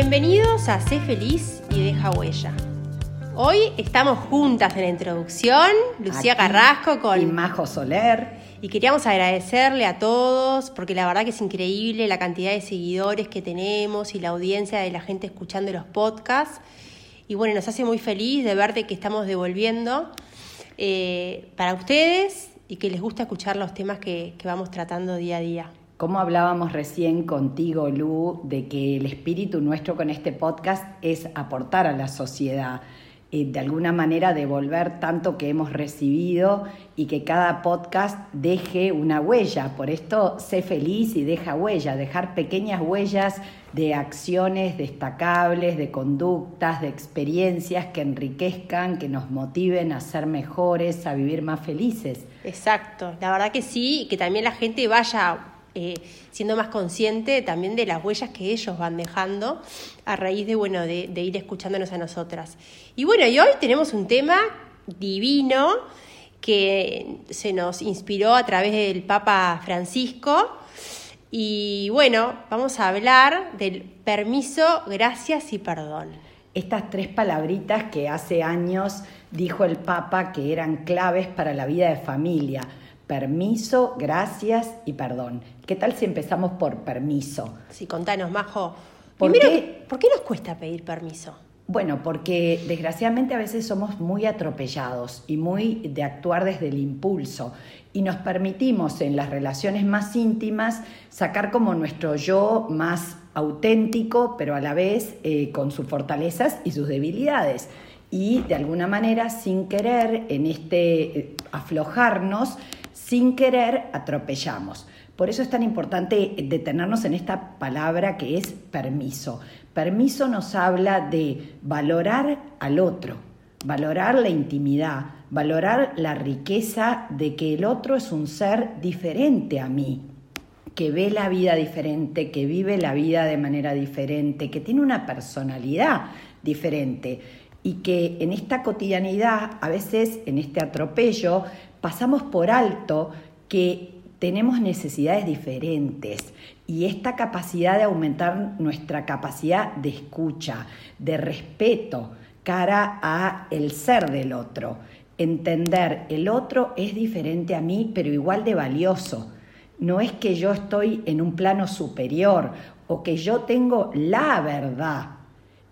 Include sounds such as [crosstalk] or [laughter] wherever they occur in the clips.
Bienvenidos a Sé Feliz y Deja Huella. Hoy estamos juntas en la introducción, Lucía Aquí, Carrasco con... Y Majo Soler. Y queríamos agradecerle a todos, porque la verdad que es increíble la cantidad de seguidores que tenemos y la audiencia de la gente escuchando los podcasts. Y bueno, nos hace muy feliz de ver de que estamos devolviendo eh, para ustedes y que les gusta escuchar los temas que, que vamos tratando día a día. Como hablábamos recién contigo, Lu, de que el espíritu nuestro con este podcast es aportar a la sociedad, eh, de alguna manera devolver tanto que hemos recibido y que cada podcast deje una huella. Por esto, sé feliz y deja huella, dejar pequeñas huellas de acciones destacables, de conductas, de experiencias que enriquezcan, que nos motiven a ser mejores, a vivir más felices. Exacto, la verdad que sí, y que también la gente vaya eh, siendo más consciente también de las huellas que ellos van dejando a raíz de, bueno, de, ir escuchándonos a nosotras. Y bueno, y hoy tenemos un tema divino que se nos inspiró a través del Papa Francisco. Y bueno, vamos a hablar del permiso, gracias y perdón. Estas tres palabritas que hace años dijo el Papa que eran claves para la vida de familia. Permiso, gracias y perdón. ¿Qué tal si empezamos por permiso? Sí, contanos, Majo. ¿Por Primero, qué? ¿por qué nos cuesta pedir permiso? Bueno, porque desgraciadamente a veces somos muy atropellados y muy de actuar desde el impulso y nos permitimos en las relaciones más íntimas sacar como nuestro yo más auténtico, pero a la vez eh, con sus fortalezas y sus debilidades. Y de alguna manera, sin querer, en este eh, aflojarnos, sin querer, atropellamos. Por eso es tan importante detenernos en esta palabra que es permiso. Permiso nos habla de valorar al otro, valorar la intimidad, valorar la riqueza de que el otro es un ser diferente a mí, que ve la vida diferente, que vive la vida de manera diferente, que tiene una personalidad diferente y que en esta cotidianidad, a veces en este atropello, pasamos por alto que tenemos necesidades diferentes y esta capacidad de aumentar nuestra capacidad de escucha, de respeto cara a el ser del otro, entender el otro es diferente a mí, pero igual de valioso. No es que yo estoy en un plano superior o que yo tengo la verdad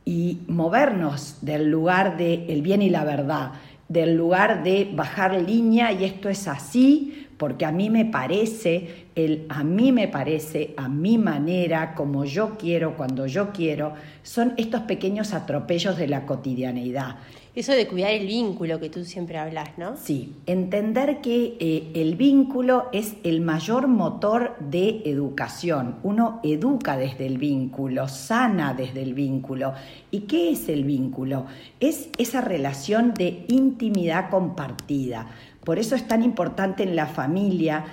y movernos del lugar de el bien y la verdad, del lugar de bajar línea y esto es así porque a mí me parece, el a mí me parece, a mi manera, como yo quiero, cuando yo quiero, son estos pequeños atropellos de la cotidianeidad. Eso de cuidar el vínculo que tú siempre hablas, ¿no? Sí, entender que eh, el vínculo es el mayor motor de educación. Uno educa desde el vínculo, sana desde el vínculo. ¿Y qué es el vínculo? Es esa relación de intimidad compartida. Por eso es tan importante en la familia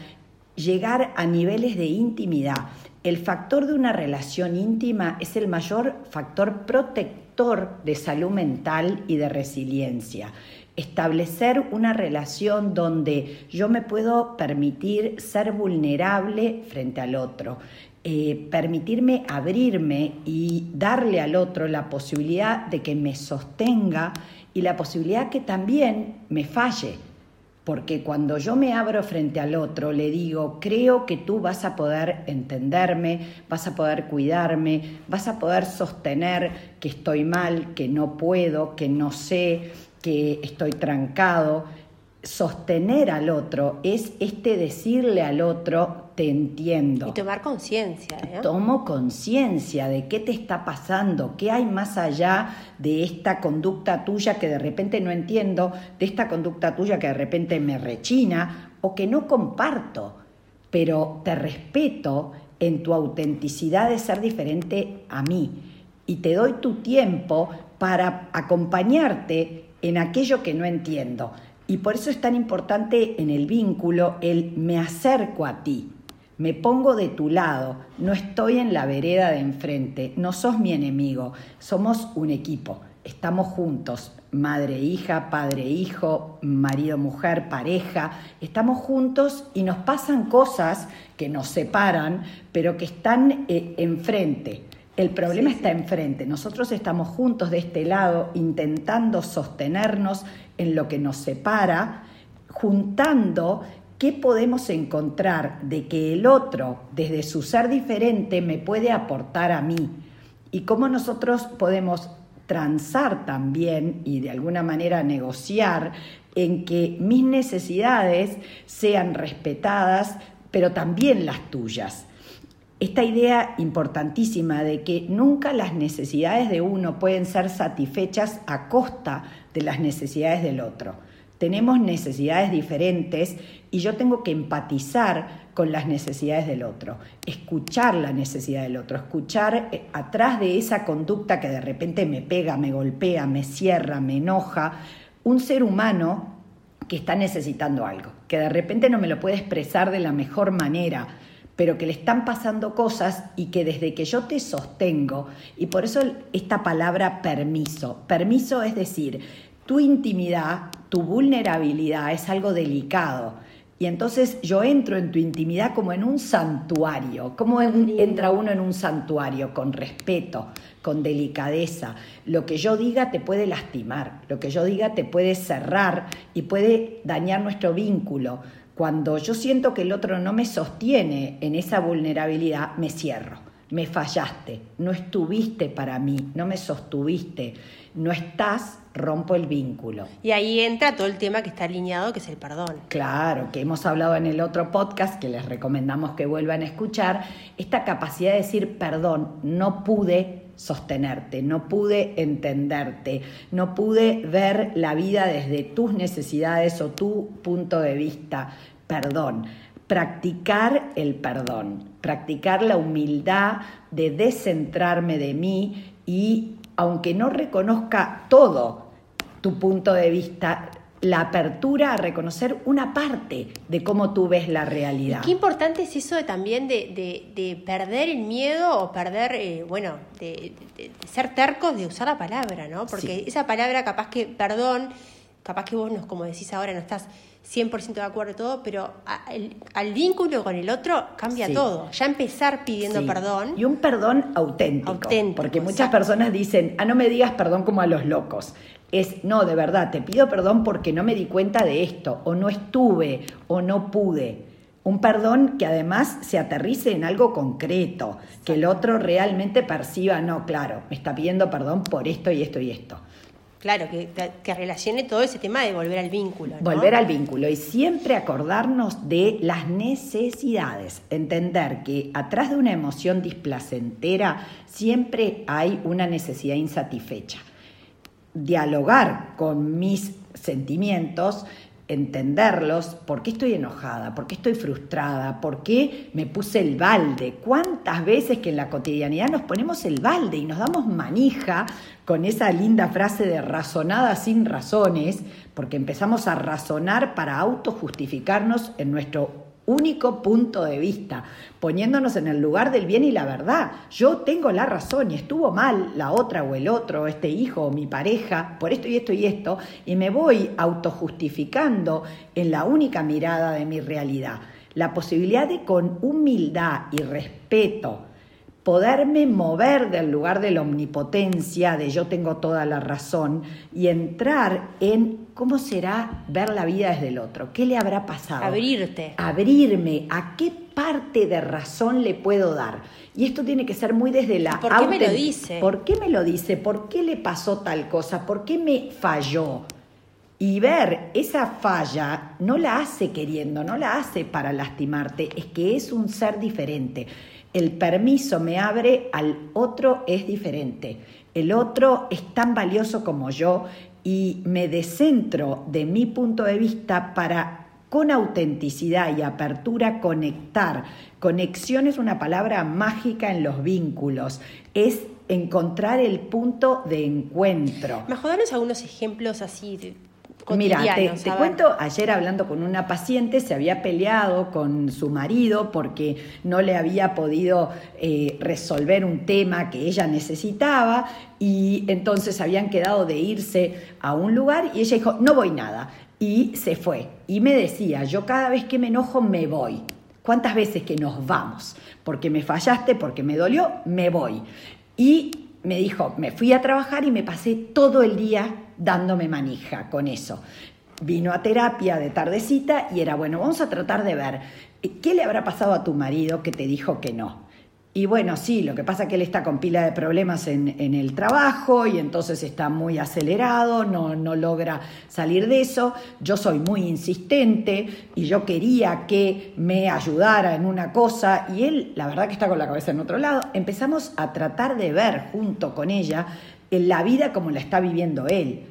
llegar a niveles de intimidad. El factor de una relación íntima es el mayor factor protector de salud mental y de resiliencia. Establecer una relación donde yo me puedo permitir ser vulnerable frente al otro, eh, permitirme abrirme y darle al otro la posibilidad de que me sostenga y la posibilidad que también me falle porque cuando yo me abro frente al otro, le digo, creo que tú vas a poder entenderme, vas a poder cuidarme, vas a poder sostener que estoy mal, que no puedo, que no sé, que estoy trancado. Sostener al otro es este decirle al otro, te entiendo. Y tomar conciencia. ¿eh? Tomo conciencia de qué te está pasando, qué hay más allá de esta conducta tuya que de repente no entiendo, de esta conducta tuya que de repente me rechina o que no comparto, pero te respeto en tu autenticidad de ser diferente a mí y te doy tu tiempo para acompañarte en aquello que no entiendo. Y por eso es tan importante en el vínculo el me acerco a ti, me pongo de tu lado, no estoy en la vereda de enfrente, no sos mi enemigo, somos un equipo, estamos juntos, madre, hija, padre, hijo, marido, mujer, pareja, estamos juntos y nos pasan cosas que nos separan, pero que están eh, enfrente. El problema está enfrente. Nosotros estamos juntos de este lado intentando sostenernos en lo que nos separa, juntando qué podemos encontrar de que el otro, desde su ser diferente, me puede aportar a mí. Y cómo nosotros podemos transar también y de alguna manera negociar en que mis necesidades sean respetadas, pero también las tuyas esta idea importantísima de que nunca las necesidades de uno pueden ser satisfechas a costa de las necesidades del otro. Tenemos necesidades diferentes y yo tengo que empatizar con las necesidades del otro, escuchar la necesidad del otro, escuchar eh, atrás de esa conducta que de repente me pega, me golpea, me cierra, me enoja, un ser humano que está necesitando algo, que de repente no me lo puede expresar de la mejor manera, pero que le están pasando cosas y que desde que yo te sostengo, y por eso esta palabra permiso, permiso es decir, tu intimidad, tu vulnerabilidad es algo delicado. Y entonces yo entro en tu intimidad como en un santuario, como entra uno en un santuario, con respeto, con delicadeza. Lo que yo diga te puede lastimar, lo que yo diga te puede cerrar y puede dañar nuestro vínculo cuando yo siento que el otro no me sostiene en esa vulnerabilidad, me cierro. Me fallaste, no estuviste para mí, no me sostuviste, no estás, rompo el vínculo. Y ahí entra todo el tema que está alineado, que es el perdón. Claro, que hemos hablado en el otro podcast, que les recomendamos que vuelvan a escuchar, esta capacidad de decir, perdón, no pude, sostenerte, no pude entenderte, no pude ver la vida desde tus necesidades o tu punto de vista. Perdón, practicar el perdón, practicar la humildad de descentrarme de mí y aunque no reconozca todo tu punto de vista, la apertura a reconocer una parte de cómo tú ves la realidad. qué importante es eso de, también de, perder el miedo o perder, eh, bueno, de, ser tercos de usar la palabra, ¿no? Porque esa palabra capaz que, perdón, capaz que vos, nos, como decís ahora, no estás 100% de acuerdo y todo, pero al, vínculo con el otro cambia todo. Ya empezar pidiendo perdón. Y un perdón auténtico. auténtico porque muchas personas dicen, ah, no me digas perdón como a los locos es, no, de verdad, te pido perdón porque no me di cuenta de esto, o no estuve, o no pude. Un perdón que además se aterrice en algo concreto, que el otro realmente perciba, no, claro, me está pidiendo perdón por esto y esto y esto. Claro, que, relacione todo ese tema de volver al vínculo. Volver al vínculo y siempre acordarnos de las necesidades, entender que atrás de una emoción displacentera siempre hay una necesidad insatisfecha dialogar con mis sentimientos, entenderlos, por qué estoy enojada, por qué estoy frustrada, por qué me puse el balde. ¿Cuántas veces que en la cotidianidad nos ponemos el balde y nos damos manija con esa linda frase de razonada sin razones, porque empezamos a razonar para autojustificarnos en nuestro único punto de vista, poniéndonos en el lugar del bien y la verdad. Yo tengo la razón y estuvo mal la otra o el otro, este hijo o mi pareja, por esto y esto y esto, y me voy autojustificando en la única mirada de mi realidad. La posibilidad de con humildad y respeto poderme mover del lugar de la omnipotencia, de yo tengo toda la razón, y entrar en cómo será ver la vida desde el otro, qué le habrá pasado. Abrirte. Abrirme, a qué parte de razón le puedo dar. Y esto tiene que ser muy desde la... ¿Por qué me lo dice? ¿Por qué me lo dice? ¿Por qué le pasó tal cosa? ¿Por qué me falló? Y ver esa falla no la hace queriendo, no la hace para lastimarte, es que es un ser diferente el permiso me abre al otro es diferente. El otro es tan valioso como yo y me descentro de mi punto de vista para con autenticidad y apertura conectar. Conexión es una palabra mágica en los vínculos. Es encontrar el punto de encuentro. Danos algunos ejemplos así Mira, te, cuento, ayer hablando con una paciente, se había peleado con su marido porque no le había podido eh, resolver un tema que ella necesitaba y entonces habían quedado de irse a un lugar y ella dijo, no voy nada. Y se fue. Y me decía, yo cada vez que me enojo me voy. ¿Cuántas veces que nos vamos? Porque me fallaste, porque me dolió, me voy. Y me dijo, me fui a trabajar y me pasé todo el día dándome manija con eso. Vino a terapia de tardecita y era, bueno, vamos a tratar de ver qué le habrá pasado a tu marido que te dijo que no. Y bueno, sí, lo que pasa es que él está con pila de problemas en, el trabajo y entonces está muy acelerado, no, no logra salir de eso. Yo soy muy insistente y yo quería que me ayudara en una cosa y él, la verdad que está con la cabeza en otro lado. Empezamos a tratar de ver junto con ella la vida como la está viviendo él.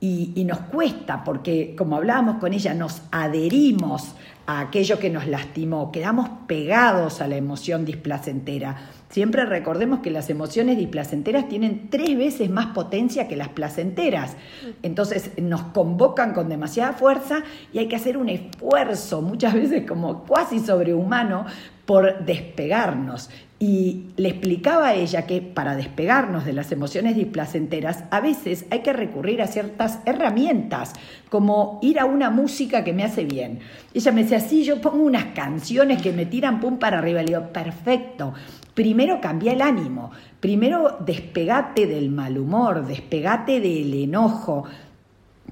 Y, y nos cuesta porque, como hablábamos con ella, nos adherimos a aquello que nos lastimó, quedamos pegados a la emoción displacentera. Siempre recordemos que las emociones displacenteras tienen tres veces más potencia que las placenteras. Entonces nos convocan con demasiada fuerza y hay que hacer un esfuerzo, muchas veces como cuasi sobrehumano, por despegarnos. Y le explicaba a ella que para despegarnos de las emociones displacenteras, a veces hay que recurrir a ciertas herramientas, como ir a una música que me hace bien. Ella me decía, sí, yo pongo unas canciones que me tiran pum para arriba. Le digo, perfecto. Primero cambia el ánimo, primero despegate del mal humor, despegate del enojo,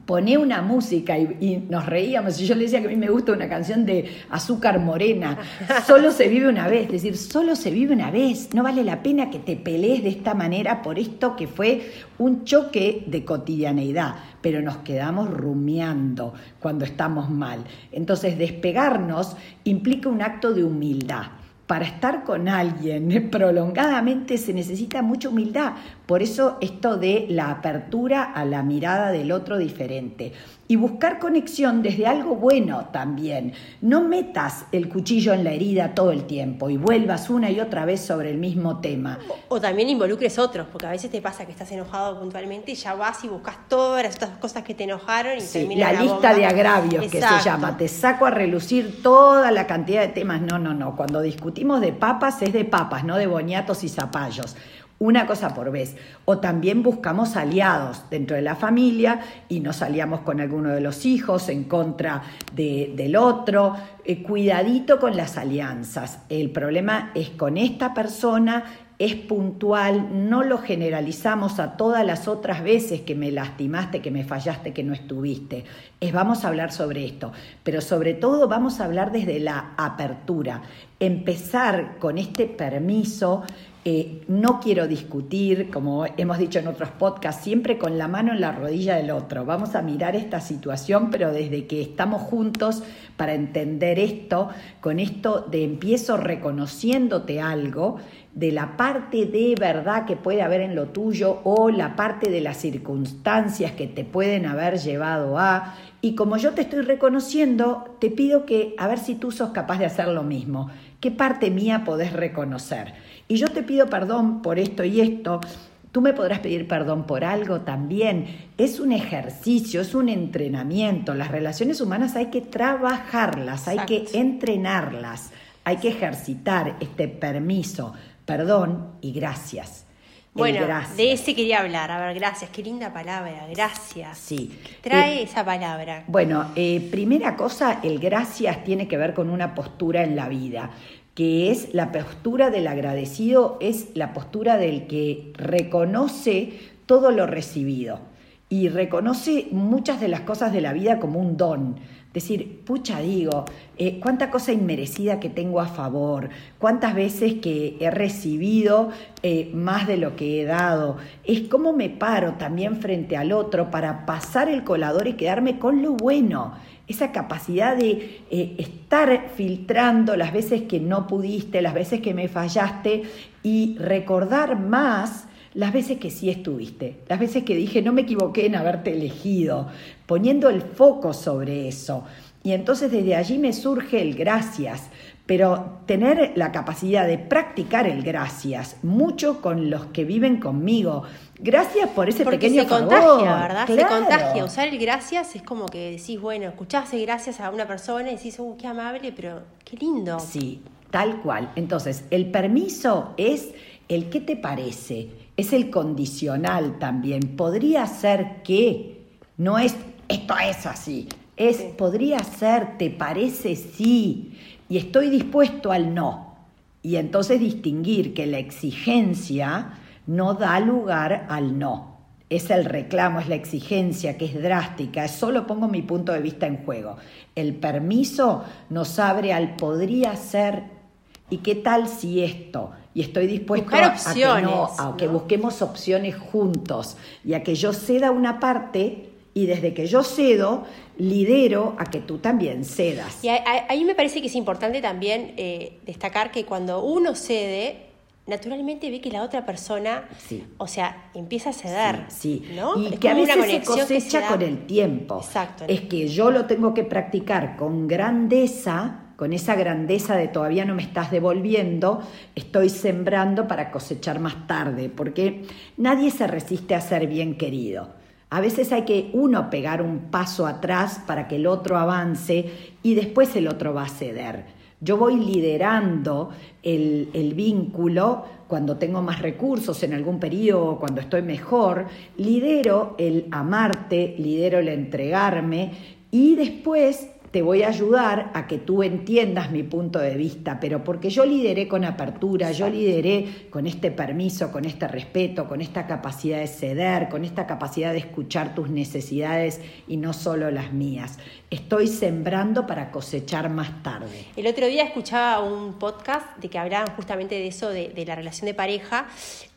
poné una música y, nos reíamos y yo le decía que a mí me gusta una canción de Azúcar Morena, [laughs] solo se vive una vez, es decir, solo se vive una vez, no vale la pena que te pelees de esta manera por esto que fue un choque de cotidianeidad, pero nos quedamos rumiando cuando estamos mal. Entonces despegarnos implica un acto de humildad para estar con alguien [laughs] prolongadamente se necesita mucha humildad. Por eso esto de la apertura a la mirada del otro diferente. Y buscar conexión desde algo bueno también. No metas el cuchillo en la herida todo el tiempo y vuelvas una y otra vez sobre el mismo tema. O, también involucres otros, porque a veces te pasa que estás enojado puntualmente y ya vas y buscas todas las otras cosas que te enojaron y sí, La, la lista de agravios que se llama. Te saco a relucir toda la cantidad de temas. No, no, no. Cuando discutimos de papas es de papas, no de boñatos y zapallos una cosa por vez. O también buscamos aliados dentro de la familia y nos aliamos con alguno de los hijos en contra del otro. Eh, cuidadito con las alianzas. El problema es con esta persona, es puntual, no lo generalizamos a todas las otras veces que me lastimaste, que me fallaste, que no estuviste. Es vamos a hablar sobre esto, pero sobre todo vamos a hablar desde la apertura, empezar con este permiso eh, no quiero discutir, como hemos dicho en otros podcasts, siempre con la mano en la rodilla del otro. Vamos a mirar esta situación, pero desde que estamos juntos para entender esto, con esto de empiezo reconociéndote algo, de la parte de verdad que puede haber en lo tuyo o la parte de las circunstancias que te pueden haber llevado a. Y como yo te estoy reconociendo, te pido que a ver si tú sos capaz de hacer lo mismo. ¿Qué parte mía podés reconocer? y yo te pido perdón por esto y esto, tú me podrás pedir perdón por algo también. Es un ejercicio, es un entrenamiento. Las relaciones humanas hay que trabajarlas, hay que entrenarlas, hay que ejercitar este permiso, perdón y gracias. Bueno, de ese quería hablar. A ver, gracias. Qué linda palabra, gracias. Sí. Trae eh, esa palabra. Bueno, eh, primera cosa, el gracias tiene que ver con una postura en la vida que es la postura del agradecido, es la postura del que reconoce todo lo recibido y reconoce muchas de las cosas de la vida como un don. Decir, pucha, digo, eh, cuánta cosa inmerecida que tengo a favor, cuántas veces que he recibido eh, más de lo que he dado. Es cómo me paro también frente al otro para pasar el colador y quedarme con lo bueno esa capacidad de eh, estar filtrando las veces que no pudiste, las veces que me fallaste y recordar más las veces que sí estuviste, las veces que dije no me equivoqué en haberte elegido, poniendo el foco sobre eso. Y entonces desde allí me surge el gracias, pero tener la capacidad de practicar el gracias, mucho con los que viven conmigo. Gracias por ese Porque pequeño se contagia, ¿verdad? Se contagia. Usar el gracias es como que decís, bueno, escuchás gracias a una persona y decís, uh, qué amable, pero qué lindo. Sí, tal cual. Entonces, el permiso es el qué te parece, es el condicional también. Podría ser que, no es esto es así, es podría ser, te parece sí y estoy dispuesto al no. Y entonces distinguir que la exigencia no da lugar al no. Es el reclamo, es la exigencia que es drástica, solo pongo mi punto de vista en juego. El permiso nos abre al podría ser y qué tal si esto y estoy dispuesto a, que a que busquemos opciones juntos y a que yo ceda una parte y desde que yo cedo, lidero a que tú también cedas. Y ahí me parece que es importante también eh, destacar que cuando uno cede, naturalmente ve que la otra persona, o sea, empieza a ceder. Sí, y que a veces se cosecha con el tiempo. Exacto. Es que yo lo tengo que practicar con grandeza con esa grandeza de todavía no me estás devolviendo, estoy sembrando para cosechar más tarde, porque nadie se resiste a ser bien querido. A veces hay que uno pegar un paso atrás para que el otro avance y después el otro va a ceder. Yo voy liderando el, el, vínculo cuando tengo más recursos en algún periodo, cuando estoy mejor, lidero el amarte, lidero el entregarme y después te voy a ayudar a que tú entiendas mi punto de vista, pero porque yo lideré con apertura, yo lideré con este permiso, con este respeto, con esta capacidad de ceder, con esta capacidad de escuchar tus necesidades y no solo las mías. Estoy sembrando para cosechar más tarde. El otro día escuchaba un podcast de que hablaban justamente de eso, de, la relación de pareja,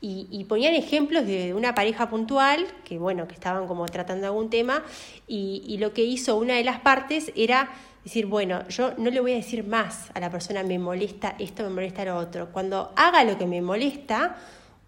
y, ponían ejemplos de una pareja puntual, que bueno, que estaban como tratando algún tema, y, y lo que hizo una de las partes era decir, bueno, yo no le voy a decir más a la persona, me molesta esto, me molesta lo otro. Cuando haga lo que me molesta,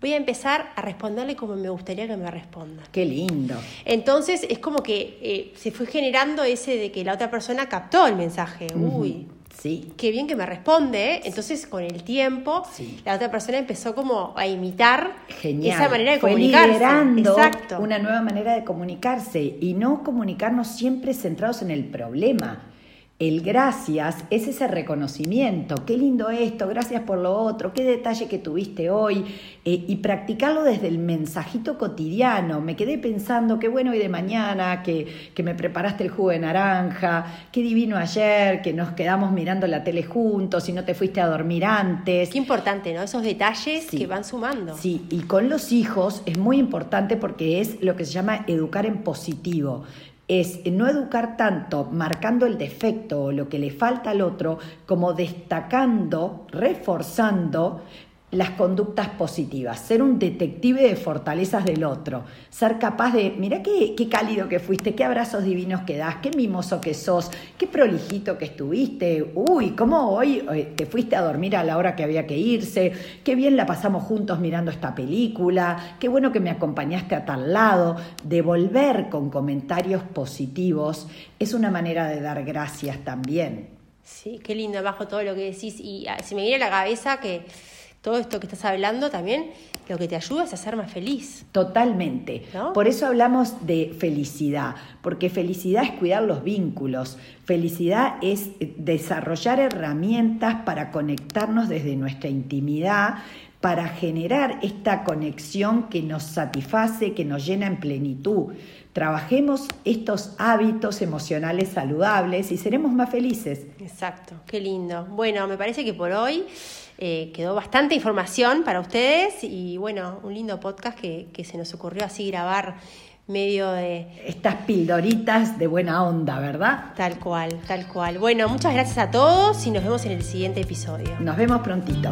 voy a empezar a responderle como me gustaría que me responda. Qué lindo. Entonces es como que eh, se fue generando ese de que la otra persona captó el mensaje. Uy. Sí. Qué bien que me responde. ¿eh? Entonces, con el tiempo, la otra persona empezó como a imitar esa manera de comunicarse. Liderando una nueva manera de comunicarse y no comunicarnos siempre centrados en el problema el gracias es ese reconocimiento, qué lindo esto, gracias por lo otro, qué detalle que tuviste hoy, eh, y practicarlo desde el mensajito cotidiano. Me quedé pensando, qué bueno hoy de mañana, que, que, me preparaste el jugo de naranja, qué divino ayer, que nos quedamos mirando la tele juntos y no te fuiste a dormir antes. Qué importante, ¿no? Esos detalles que van sumando. Sí, y con los hijos es muy importante porque es lo que se llama educar en positivo es no educar tanto marcando el defecto o lo que le falta al otro, como destacando, reforzando las conductas positivas, ser un detective de fortalezas del otro, ser capaz de, mira qué, qué, cálido que fuiste, qué abrazos divinos que das, qué mimoso que sos, qué prolijito que estuviste, uy, cómo hoy eh, te fuiste a dormir a la hora que había que irse, qué bien la pasamos juntos mirando esta película, qué bueno que me acompañaste a tal lado, devolver con comentarios positivos es una manera de dar gracias también. Sí, qué lindo abajo todo lo que decís y ah, se me viene a la cabeza que todo esto que estás hablando también lo que te ayuda es a ser más feliz. Totalmente. Por eso hablamos de felicidad, porque felicidad es cuidar los vínculos, felicidad es desarrollar herramientas para conectarnos desde nuestra intimidad, para generar esta conexión que nos satisface, que nos llena en plenitud. Trabajemos estos hábitos emocionales saludables y seremos más felices. Exacto, qué lindo. Bueno, me parece que por hoy eh, quedó bastante información para ustedes y bueno, un lindo podcast que, que se nos ocurrió así grabar medio de... Estas pildoritas de buena onda, ¿verdad? Tal cual, tal cual. Bueno, muchas gracias a todos y nos vemos en el siguiente episodio. Nos vemos prontito.